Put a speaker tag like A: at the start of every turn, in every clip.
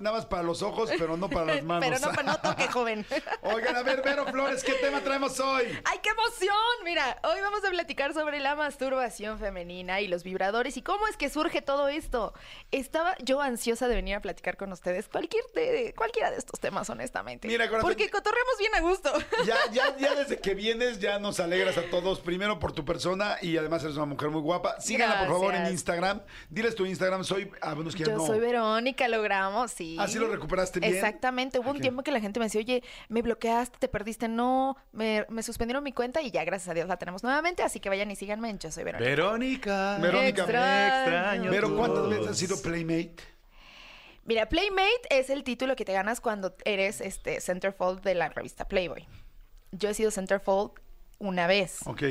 A: Nada más para los ojos, pero no para las manos.
B: Pero no, no toque, joven.
A: Oigan, a ver, Vero Flores, ¿qué tema traemos hoy?
B: ¡Ay, qué emoción! Mira, hoy vamos a platicar sobre la masturbación femenina y los vibradores y cómo es que surge todo esto. Estaba yo ansiosa de venir a platicar con ustedes cualquier de, cualquiera de estos temas, honestamente.
A: Mira, corazón,
B: Porque cotorremos bien a gusto.
A: Ya, ya, ya desde que vienes ya nos alegras a todos. Primero por tu persona y además eres una mujer muy guapa. Síganla, por favor, en. Instagram. Diles tu Instagram, soy... Ah, bueno, es que
B: Yo
A: no.
B: soy Verónica, logramos, sí.
A: ¿Ah, sí lo recuperaste bien?
B: Exactamente. Hubo un
A: Ok.
B: tiempo que la gente me decía, oye, me bloqueaste, te perdiste. No, me, me suspendieron mi cuenta y ya, gracias a Dios, la tenemos nuevamente. Así que vayan y síganme en Yo Soy Verónica.
C: Verónica.
A: Verónica,
B: extraño
A: Pero ¿cuántas veces has sido Playmate?
B: Mira, Playmate es el título que te ganas cuando eres este centerfold de la revista Playboy. Yo he sido centerfold una vez.
A: Ok.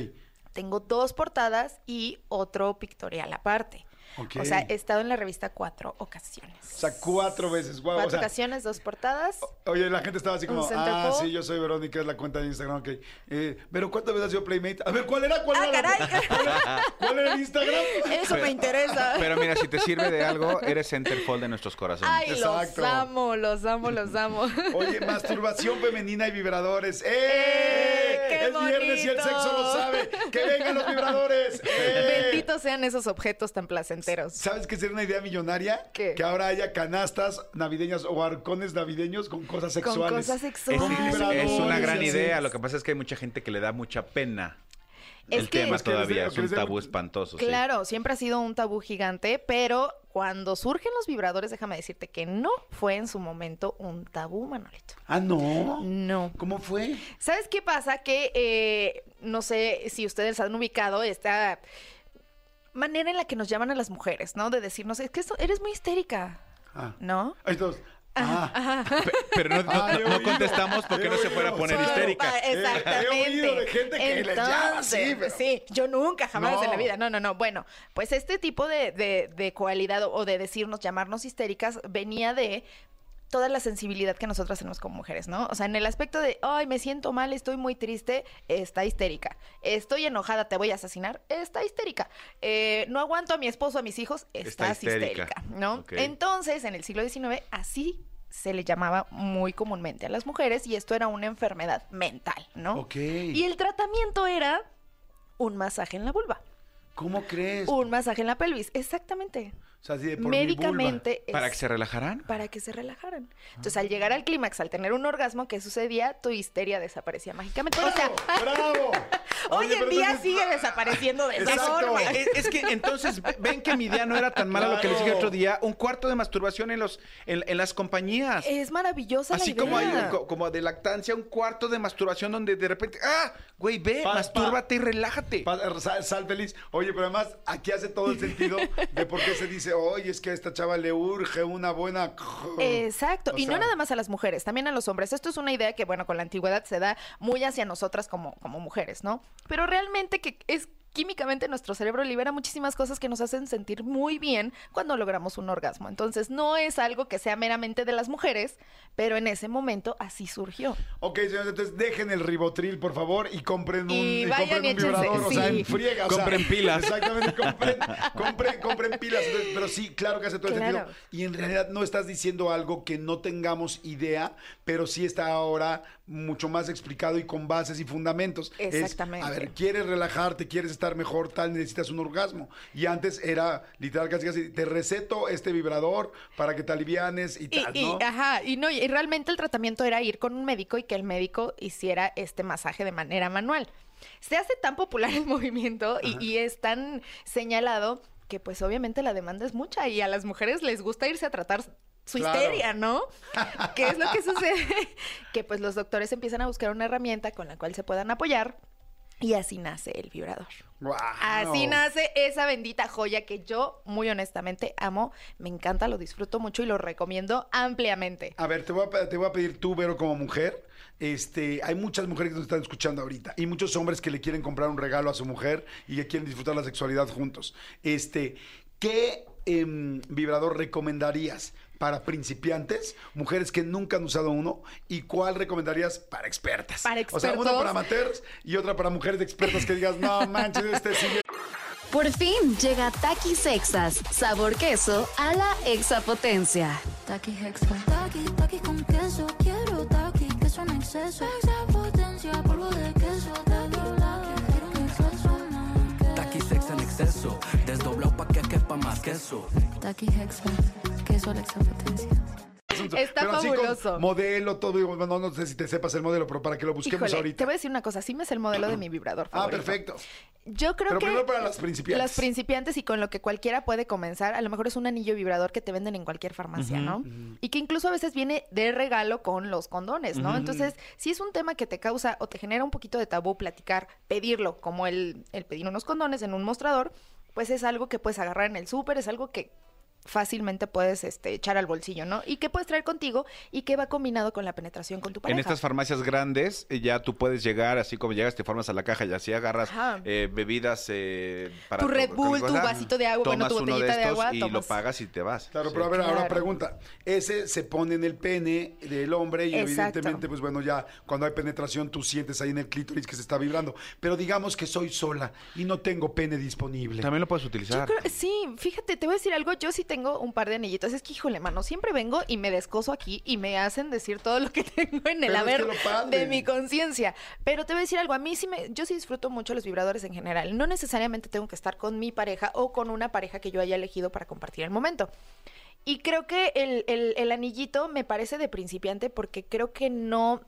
B: Tengo dos portadas y otro pictorial aparte. O sea, he estado en la revista cuatro ocasiones.
A: O sea, cuatro veces. Guau,
B: Cuatro
A: o sea,
B: ocasiones, dos portadas.
A: Oye, la gente estaba así como, ah, sí, yo soy Verónica, es la cuenta de Instagram, ok. Eh, pero ¿cuántas veces has sido Playmate? A ver, ¿cuál era? ¿Cuál
B: ¡Ah,
A: era?
B: caray!
A: ¿Cuál era, cuál era el Instagram?
B: Eso me interesa.
C: Pero mira, si te sirve de algo, eres centerfold de nuestros corazones.
B: Ay,
A: Exacto.
B: los amo, los amo, los amo.
A: Oye, masturbación femenina y vibradores. ¡Eh!
B: ¡Qué
A: es viernes y el sexo lo sabe. ¡Que vengan los vibradores! ¡Eh!
B: Benditos sean esos objetos tan placenteros.
A: ¿Sabes qué sería una idea millonaria?
B: ¿Qué?
A: Que ahora haya canastas navideñas o arcones navideños con cosas
B: Con
A: sexuales.
B: cosas
C: Es,
B: sexuales.
C: es- es una gran idea. Lo que pasa es que hay mucha gente que le da mucha pena.
B: Es
C: el
B: que-
C: tema
B: Es
A: que les
C: todavía es un tabú espantoso. sí.
B: Claro, siempre ha sido un tabú gigante, pero cuando surgen los vibradores, déjame decirte que no fue en su momento un tabú, Manolito.
A: Ah, no.
B: No.
A: ¿Cómo fue?
B: ¿Sabes qué pasa? Que eh, no sé si ustedes han ubicado esta manera en la que nos llaman a las mujeres, ¿no? De decirnos, es que esto- eres muy histérica,
A: Ah.
B: ¿no?
A: Todos. Ah.
C: Pe- Pero no, no-
A: Ah,
C: no contestamos porque no se fuera a poner histérica.
B: Ah, Exactamente.
A: He oído de gente que les llama así,
B: Entonces,
A: pero-
B: Sí, yo nunca, jamás
A: No.
B: en la vida. No, no, no. Bueno, pues este tipo de, de, de cualidad o de decirnos, llamarnos histéricas, venía de toda la sensibilidad que nosotras tenemos como mujeres, ¿no? O sea, en el aspecto de, ay, me siento mal, estoy muy triste, está histérica. Estoy enojada, te voy a asesinar, está histérica. Eh, no aguanto a mi esposo, a mis hijos,
C: Está
B: estás
C: histérica.
B: histérica, ¿no? Entonces, en el siglo XIX, así se le llamaba muy comúnmente a las mujeres y esto era una enfermedad mental, ¿no?
A: Ok.
B: Y el tratamiento era un masaje en la vulva,
A: ¿Cómo crees?
B: un masaje en la pelvis, exactamente.
A: O sea, así de por mi
B: Médicamente
C: ¿Para que se relajaran?
B: para que se relajaran. Entonces, al llegar al clímax, al tener un orgasmo, ¿qué sucedía? Tu histeria desaparecía mágicamente. O sea,
A: ¡Bravo!
B: hoy
A: Oye,
B: en día
A: entonces-
B: sigue desapareciendo de esa
A: Exacto.
B: forma.
C: Es, es que entonces ve- ven que mi idea no era tan mala lo que les dije otro día. Un cuarto de masturbación en los en, en las compañías.
B: Es maravillosa
C: Así
B: la
C: como hay co- como de lactancia, un cuarto de masturbación donde de repente, ah, güey, ve,
A: Pa-
C: mastúrbate y relájate.
A: Pa- Sal, sal feliz. Oye, pero además aquí hace todo el sentido de por qué se dice, oye, es que a esta chava le urge una buena...
B: Exacto,
A: O
B: y no nada más a las mujeres, también a los hombres. Esto es una idea que, bueno, con la antigüedad se da muy hacia nosotras como, como mujeres, ¿no? Pero realmente que es químicamente nuestro cerebro libera muchísimas cosas que nos hacen sentir muy bien cuando logramos un orgasmo. Entonces, no es algo que sea meramente de las mujeres, pero en ese momento así surgió.
A: Ok, señores, entonces dejen el ribotril, por favor, y compren un,
B: Y
A: compren
B: y
A: un vibrador. O sea, en friega. o sea,
C: Compren pilas.
A: Exactamente, compren, compren, compren pilas. Entonces, pero sí, claro que hace todo el sentido. Y en realidad no estás diciendo algo que no tengamos idea, pero sí está ahora mucho más explicado y con bases y fundamentos. Es,
B: Exactamente.
A: a ver, quieres relajarte, quieres estar mejor, tal, necesitas un orgasmo. Y antes era literal casi casi, te receto este vibrador para que te alivianes y
B: Y,
A: tal,
B: y-
A: ¿no?
B: ajá, y no, y realmente el tratamiento era ir con un médico y que el médico hiciera este masaje de manera manual. Se hace tan popular el movimiento y, y es tan señalado que pues obviamente la demanda es mucha y a las mujeres les gusta irse a tratar su
A: Claro.
B: histeria, ¿no? ¿Qué es lo que sucede? que pues los doctores empiezan a buscar una herramienta con la cual se puedan apoyar Y así nace el vibrador.
A: Guau.
B: Así nace esa bendita joya que yo, muy honestamente, amo. Me encanta, lo disfruto mucho y lo recomiendo ampliamente.
A: A ver, te voy a, pe- te voy a pedir tú, Vero, como mujer. Este, hay muchas mujeres que nos están escuchando ahorita y muchos hombres que le quieren comprar un regalo a su mujer y que quieren disfrutar la sexualidad juntos. Este, ¿qué em, vibrador recomendarías para principiantes, mujeres que nunca han usado uno? ¿Y cuál recomendarías para expertas?
B: Para
A: O sea, una
B: expertos.
A: para amateurs y otra para mujeres expertas que digas, no manches, este sigue.
D: Por fin llega Takis Sexas, sabor queso a la exapotencia.
E: Taki Hexa. Taki, taki con queso. Quiero taki, queso en exceso. Extra potencia, polvo de queso. Más.
F: Taqui sex en exceso, desdoblado pa' que quepa más queso.
E: Taki Hexa. Queso a la.
B: Está
A: Pero así con
B: fabuloso.
A: modelo, todo. digo, No, no sé si te sepas el modelo, pero para que lo busquemos
B: Híjole,
A: ahorita.
B: te voy a decir una cosa, sí me es el modelo de mi vibrador
A: Ah,
B: favorito.
A: perfecto.
B: Yo creo
A: Pero
B: que
A: primero para las principiantes.
B: Las principiantes y con lo que cualquiera puede comenzar, a lo mejor es un anillo vibrador que te venden en cualquier farmacia, ¿no? Y que incluso a veces viene de regalo con los condones, ¿no? Entonces, si es un tema que te causa o te genera un poquito de tabú platicar, pedirlo, como el, el pedir unos condones en un mostrador, pues es algo que puedes agarrar en el súper, es algo que fácilmente puedes este, echar al bolsillo, ¿no? Y que puedes traer contigo y que va combinado con la penetración con tu pareja.
C: En estas farmacias grandes eh, ya tú puedes llegar, así como llegas, te formas a la caja y así agarras eh, bebidas eh, para
B: Tu Red Bull, tu vasito de agua, bueno,
C: Tomas
B: tu
C: uno
B: botellita de
C: estos
B: agua,
C: y lo pagas y te vas.
A: Claro,
C: Sí.
A: pero a ver, ahora pregunta. Ese se pone en el pene del hombre y
B: Exacto.
A: evidentemente, pues bueno, ya cuando hay penetración tú sientes ahí en el clítoris que se está vibrando. Pero digamos que soy sola y no tengo pene disponible.
C: También lo puedes
B: Yo
C: utilizar.
B: creo, sí, fíjate, te voy a decir algo. Yo sí tengo un par de anillitos. Es que, híjole, mano, siempre vengo y me descoso aquí y me hacen decir todo lo que tengo en el haber de mi conciencia. Pero te voy a decir algo. A mí sí me, yo sí disfruto mucho los vibradores en general. No necesariamente tengo que estar con mi pareja o con una pareja que yo haya elegido para compartir el momento. Y creo que el, el- el anillito me parece de principiante porque creo que no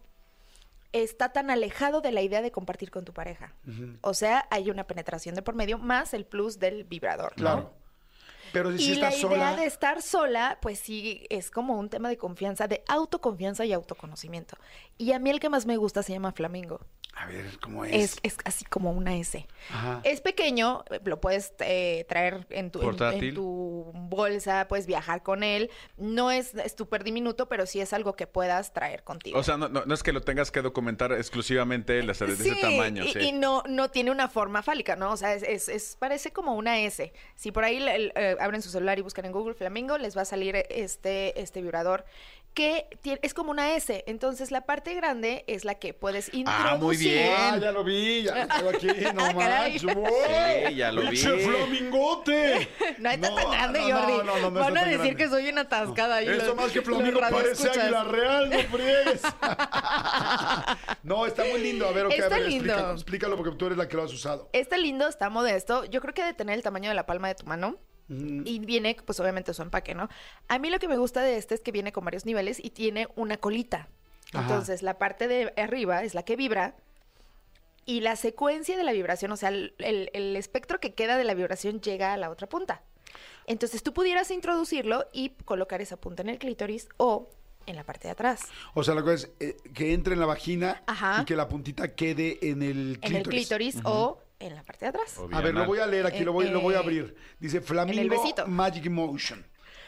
B: está tan alejado de la idea de compartir con tu pareja. O sea, hay una penetración de por medio más el plus del vibrador. ¿no?
A: Pero si
B: Y la
A: estás
B: idea
A: sola.
B: de estar sola, pues sí, es como un tema de confianza, de autoconfianza y autoconocimiento. Y a mí el que más me gusta se llama Flamingo.
A: A ver, ¿cómo es?
B: Es, es así como una S.
A: Ajá.
B: Es pequeño, eh, lo puedes eh, traer en tu, en-
C: Portátil.
B: en tu bolsa, puedes viajar con él. No es súper diminuto, pero sí es algo que puedas traer contigo.
C: O sea, no, no- no es que lo tengas que documentar exclusivamente las de ese
B: Sí,
C: tamaño.
B: y,
C: sí.
B: y no, no tiene una forma fálica, ¿no? O sea, es, es- es- parece como una S. Si por ahí el- eh, abren su celular y buscan en Google Flamingo, les va a salir este, este vibrador que es como una S. Entonces, la parte grande es la que puedes introducir.
C: Ah, muy bien.
A: Ah, ya lo vi, ya lo tengo aquí, no
B: Ah,
A: manches.
C: Sí, ya lo vi.
A: ¡Pinche flamingote!
B: No está tan grande,
A: no,
B: Jordi.
A: No, no, no, no
B: Van a decir
A: grande.
B: que soy una atascada. ahí
A: Esto
B: los-
A: más que Flamingo parece águila real, no friegues. no, está muy lindo. A ver, ok, a ver,
B: lindo.
A: explícalo, explícalo porque tú eres la que lo has usado.
B: Está lindo, está modesto. Yo creo que ha de tener el tamaño de la palma de tu mano. Y viene, pues obviamente su empaque, ¿no? A mí lo que me gusta de este es que viene con varios niveles y tiene una colita.
A: Ajá.
B: Entonces, la parte de arriba es la que vibra. Y la secuencia de la vibración, o sea, el, el- el espectro que queda de la vibración llega a la otra punta. Entonces, tú pudieras introducirlo y colocar esa punta en el clítoris o en la parte de atrás.
A: O sea, la cosa es eh, que entre en la vagina
B: Ajá.
A: y que la puntita quede en el clítoris.
B: En el clítoris o en la parte de atrás.
A: A ver, lo voy a leer aquí, lo voy, lo voy a
B: Eh,
A: abrir. Dice Flamingo. Magic Motion.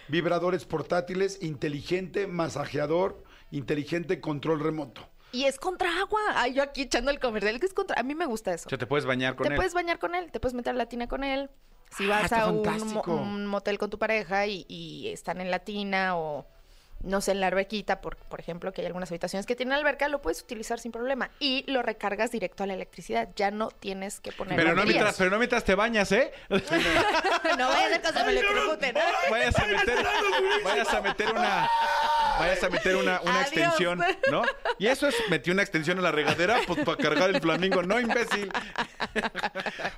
A: Vibradores portátiles, inteligente, masajeador, inteligente, control remoto.
B: Y es contra agua. Ay, yo aquí echando el comercial, que es contra... A mí me gusta eso.
C: O sea, te puedes bañar con
B: te
C: él.
B: puedes bañar con él, te puedes meter a la tina con él. Si
A: Ah,
B: vas a un, mo-
A: fantástico.
B: un motel con tu pareja y, y están en la tina o no sé, en la alberquita, por, por ejemplo, que hay algunas habitaciones que tienen alberca, lo puedes utilizar sin problema. Y lo recargas directo a la electricidad. Ya no tienes que poner
C: Pero no, mientras, pero no mientras te bañas, ¿eh?
B: no vaya a ser que se me electrocuten.
C: Vayas a meter, vayas a meter una, vayas a meter una, una extensión, ¿no? Y eso es, metí una extensión a la regadera, pues para cargar el flamingo, no imbécil.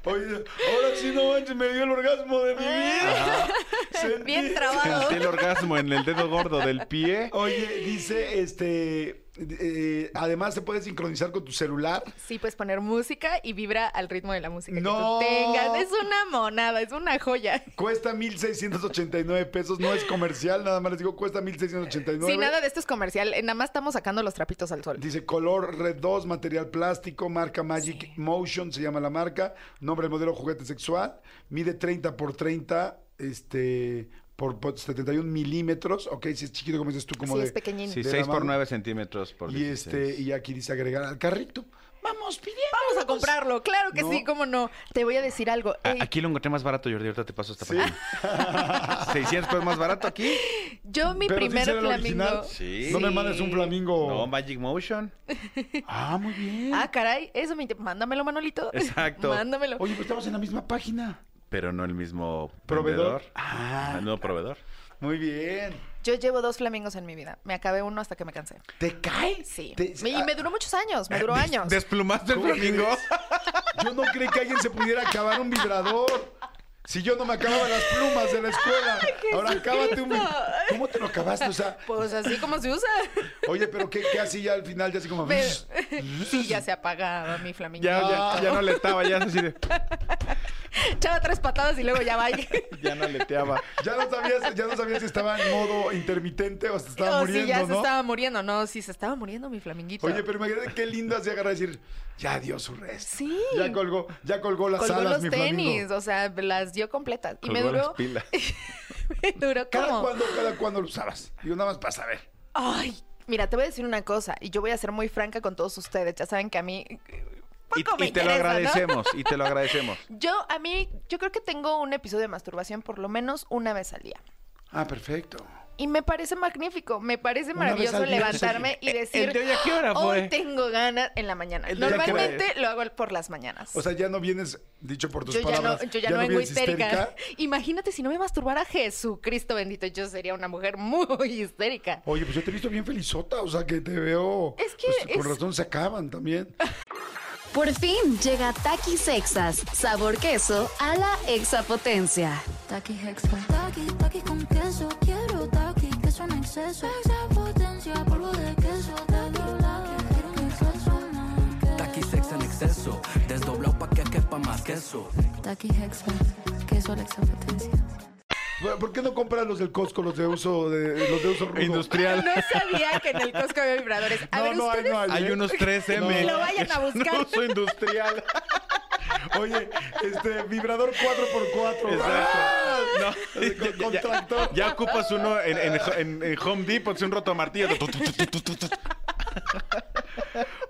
A: Oye, ahora sí no manches, me dio el orgasmo de mi vida. Sentí-
B: Bien trabado.
C: Sentí el orgasmo en el dedo gordo del pie.
A: Oye, dice este eh, además se puede sincronizar con tu celular.
B: Sí, puedes poner música y vibra al ritmo de la música
A: No.
B: que tú tengas. Es una monada, es una joya.
A: Cuesta 1,689 pesos. No es comercial, nada más les digo, cuesta 1,689.
B: Sí, nada de esto es comercial. eh, Nada más estamos sacando los trapitos al sol.
A: Dice color Red 2, material plástico, marca Magic Motion, se llama la marca. Nombre del modelo juguete sexual. Mide 30 por 30, este, por, por 71 milímetros. Ok, si es chiquito, como dices tú, como
B: Sí,
A: de.
B: es pequeñín.
C: Sí,
A: de
C: 6
A: la
C: por
A: mano.
C: 9 centímetros por
A: Y
C: 16.
A: este, y aquí dice agregar al carrito. Vamos pidiendo.
B: Vamos a comprarlo, claro que
A: No.
B: sí, cómo no. Te voy a decir algo.
C: A-
B: eh,
C: Aquí lo encontré más barato, Jordi. Ahorita te paso esta
A: Sí.
C: página. 600 pesos más barato aquí.
B: yo mi
A: Pero
B: primer flamingo.
C: Sí.
A: No me mandes un flamingo.
C: No, Magic Motion.
A: Ah, muy bien.
B: Ah, caray, eso me... Mándamelo, Manolito.
C: Exacto.
B: Mándamelo.
A: Oye, pues estamos en la misma página.
C: Pero no el mismo
A: Proveedor. Ah.
C: El nuevo proveedor.
A: Muy bien.
B: Yo llevo dos flamingos en mi vida. Me acabé uno hasta que me cansé.
A: ¿Te cae?
B: Sí.
A: Te-
B: Me- y me duró muchos años, me duró
C: Des-
B: años.
C: ¿Desplumaste el
A: ¿Cómo
C: flamingo?
A: Yo no creí que alguien se pudiera acabar un vibrador. Si yo no me acababa las plumas de la escuela, ahora acábate un. ¿Cómo te lo acabaste? O sea,
B: Pues así como se usa.
A: oye, pero ¿qué, qué así ya al final? Ya así como.
B: Me- sí, ya se apagaba mi flamingo.
C: Ya, ya, ya no leteaba, ya así de-
B: Echaba tres patadas y luego ya va.
C: ya no leteaba.
A: Ya no sabías, ya no sabías si estaba en modo intermitente o se estaba
B: Oh,
A: muriendo,
B: sí, ya se
A: ¿no?
B: estaba muriendo. No, sí, se estaba muriendo mi flaminguito.
A: Oye, pero imagínate qué lindo así agarrar y decir, ya dio su resto.
B: Sí.
A: Ya colgó, ya colgó las
B: Colgó
A: alas,
B: los
A: mi
B: tenis,
A: flamingo.
B: o sea, las dio completas. Y me
C: las
B: duró.
C: pilas.
B: me duró
A: ¿Cada
B: como.
A: cuándo, cada cuándo lo usabas? Digo, nada más para saber.
B: Ay, mira, te voy a decir una cosa. Y yo voy a ser muy franca con todos ustedes. Ya saben que a mí.
C: Y,
B: poco me
C: y te lo agradecemos, y te lo agradecemos.
B: Yo, a mí, yo creo que tengo un episodio de masturbación por lo menos una vez al día.
A: Ah, perfecto.
B: Y me parece magnífico, me parece maravilloso levantarme y
C: ¿El
B: decir,
C: de hoy a qué hora
B: hoy
C: fue?
B: tengo ganas en la mañana.
C: ¿El de hoy
B: Normalmente lo hago por las mañanas.
A: O sea, ya no vienes, dicho por tus
B: yo ya, no,
A: palabras,
B: yo ya no vengo histérica. Imagínate si no me masturbara Jesucristo bendito, yo sería una mujer muy histérica.
A: Oye, pues yo te he visto bien felizota, o sea, que te veo...
B: Es que
A: pues, con
B: es-
A: razón se acaban también.
D: Por fin llega Takis Exas, sabor queso a la exapotencia.
E: Taki Hexa. Taki, taki con queso. Quiero taki, queso en exceso. Extra potencia, polvo de queso. Taki, quiero un exceso.
F: Taqui sex en exceso, desdoblado pa' que quepa más queso.
E: Taki Hexa. Queso a la extra potencia.
A: Bueno, ¿Por qué no compras los del Costco, los de uso, de, los de uso rudo?
C: Industrial.
B: No sabía que en el Costco había vibradores. A
A: No,
B: ver,
A: no hay,
B: ustedes...
A: no hay.
C: Hay
A: ¿eh?
C: unos 3M.
B: Ni lo vayan a buscar.
C: Uso industrial.
A: Oye, este, vibrador 4x4.
C: Exacto.
A: ¡Ah!
C: No,
A: Con-
C: ya,
A: con
C: ya-
A: tractor.
C: ya ocupas uno en, en- en- en Home Depot, es un roto martillo.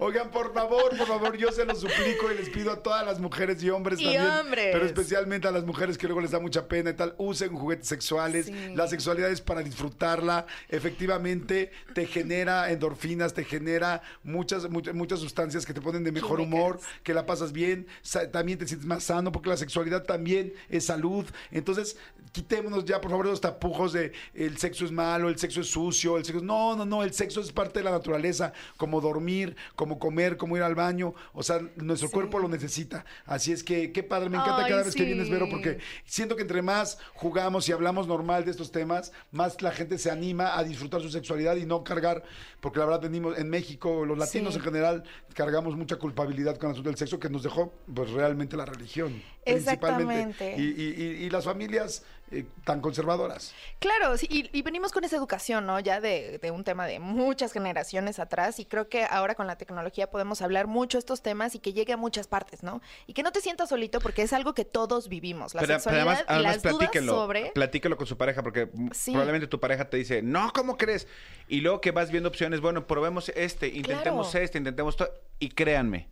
A: Oigan, por favor, por favor, yo se lo suplico y les pido a todas las mujeres y hombres
B: Y
A: también.
B: hombres.
A: Pero especialmente a las mujeres que luego les da mucha pena y tal. Usen juguetes sexuales.
B: Sí.
A: La sexualidad es para disfrutarla. Efectivamente, te genera endorfinas, te genera muchas, muchas, muchas sustancias que te ponen de mejor
B: Químicas.
A: humor, que la pasas bien. También te sientes más sano porque la sexualidad también es salud. Entonces, quitémonos ya, por favor, los tapujos de el sexo es malo, el sexo es sucio, el sexo... No, no, no, el sexo es parte de la naturaleza, como dormir, como comer, como ir al baño. O sea, nuestro cuerpo lo necesita. Así es que, qué padre, me encanta
B: Ay,
A: cada vez que vienes. Vero, porque siento que entre más jugamos y hablamos normal de estos temas, más la gente se anima a disfrutar su sexualidad y no cargar, porque la verdad venimos en México, los latinos
B: Sí.
A: en general, cargamos mucha culpabilidad con el asunto del sexo que nos dejó, pues realmente la religión. Principalmente.
B: Exactamente.
A: Y, y- y- y las familias eh, tan conservadoras.
B: Claro, sí, y, y venimos con esa educación, ¿no? Ya de, de un tema de muchas generaciones atrás y creo que ahora con la tecnología podemos hablar mucho estos temas y que llegue a muchas partes, ¿no? Y que no te sientas solito porque es algo que todos vivimos, la
C: Pero, pero
B: sexualidad
C: además,
B: y
C: además
B: las dudas
C: platíquelo,
B: sobre...
C: platíquelo con su pareja, porque
B: Sí.
C: probablemente tu pareja te dice, no, ¿cómo crees? Y luego que vas viendo opciones, bueno, probemos este, intentemos
B: Claro.
C: este, intentemos todo. Y créanme,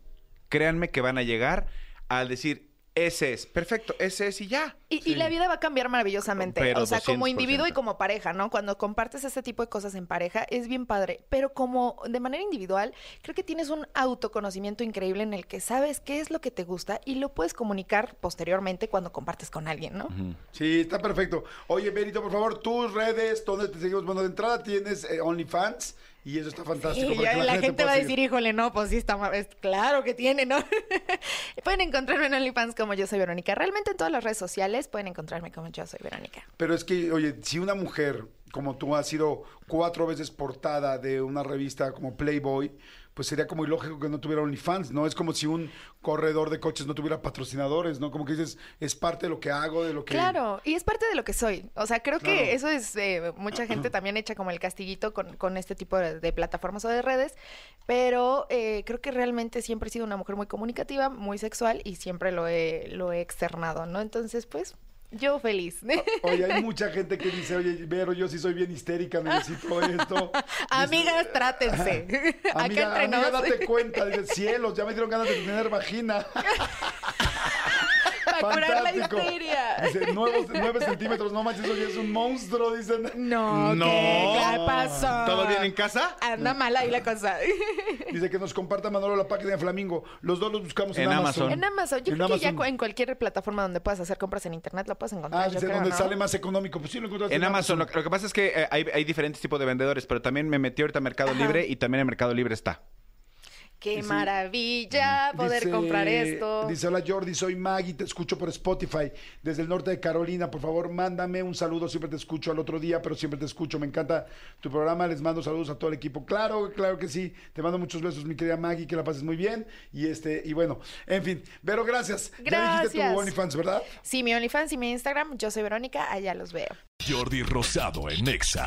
C: créanme que van a llegar al decir, ese es, perfecto, ese es y ya.
B: Y, y la vida va a cambiar maravillosamente.
C: Pero
B: o sea, como
C: 200%.
B: individuo y como pareja, ¿no? Cuando compartes este tipo de cosas en pareja, es bien padre. Pero como de manera individual, creo que tienes un autoconocimiento increíble en el que sabes qué es lo que te gusta y lo puedes comunicar posteriormente cuando compartes con alguien, ¿no?
A: Sí, está perfecto. Oye, Berito, por favor, tus redes, ¿dónde te seguimos? Bueno, de entrada tienes eh, OnlyFans y eso está fantástico. Que
B: la,
A: te
B: gente va a decir, híjole, no, pues sí está, es claro que tiene, ¿no? pueden encontrarme en OnlyFans como yo soy Verónica. Realmente en todas las redes sociales pueden encontrarme como yo soy Verónica.
A: Pero es que, oye, si una mujer como tú has sido cuatro veces portada de una revista como Playboy, pues sería como ilógico que no tuviera OnlyFans, ¿no? Es como si un corredor de coches no tuviera patrocinadores, ¿no? Como que dices, es parte de lo que hago, de lo que...
B: Claro, y es parte de lo que soy. O sea, creo
A: Claro.
B: que eso es eh, mucha gente también echa como el castiguito con, con este tipo de, de plataformas o de redes, pero eh, creo que realmente siempre he sido una mujer muy comunicativa, muy sexual y siempre lo he, lo he externado, ¿no? Entonces, pues, yo feliz.
A: Oye, hay mucha gente que dice, oye, Vero, yo sí soy bien histérica, necesito esto.
B: Amigas, trátense. Acá
A: Amiga,
B: entre
A: amiga, date cuenta, dice, cielos, ya me dieron ganas de tener vagina.
B: Para curar la
A: Fantástico.
B: histeria.
A: Dice, nuevos, nueve centímetros, no manches, eso ya es un monstruo, dicen.
B: No,
C: No.
B: ¿qué? ¿Qué pasó?
C: ¿Todo bien en casa?
B: Anda mal ahí la cosa.
A: Dice que nos comparta Manolo la página de Flamingo. Los dos los buscamos en,
C: En
A: Amazon.
C: Amazon.
B: En Amazon, yo
A: En
B: creo que ya
A: Amazon.
B: en cualquier plataforma donde puedas hacer compras en internet lo puedes encontrar.
A: Ah,
B: yo
A: dice,
B: creo,
A: donde
B: ¿no?
A: sale más económico. Pues sí, lo encontraste
C: En Amazon, lo, lo que pasa es que eh, hay, hay diferentes tipos de vendedores, pero también me metí ahorita a Mercado
B: Ajá.
C: Libre y también en Mercado Libre está.
B: Qué
A: Sí.
B: maravilla poder
A: Dice-
B: comprar esto.
A: Dice, hola Jordi, soy Maggie, te escucho por Spotify desde el norte de Carolina. Por favor, mándame un saludo, siempre te escucho al otro día, pero siempre te escucho. Me encanta tu programa, les mando saludos a todo el equipo. Claro, claro que sí. Te mando muchos besos, mi querida Maggie, que la pases muy bien. Y este, y bueno, en fin. Pero gracias. Ya dijiste
B: Gracias.
A: tu OnlyFans, ¿verdad?
B: Sí, mi OnlyFans y mi Instagram, yo soy Verónica, allá los veo.
G: Jordi Rosado en Exa.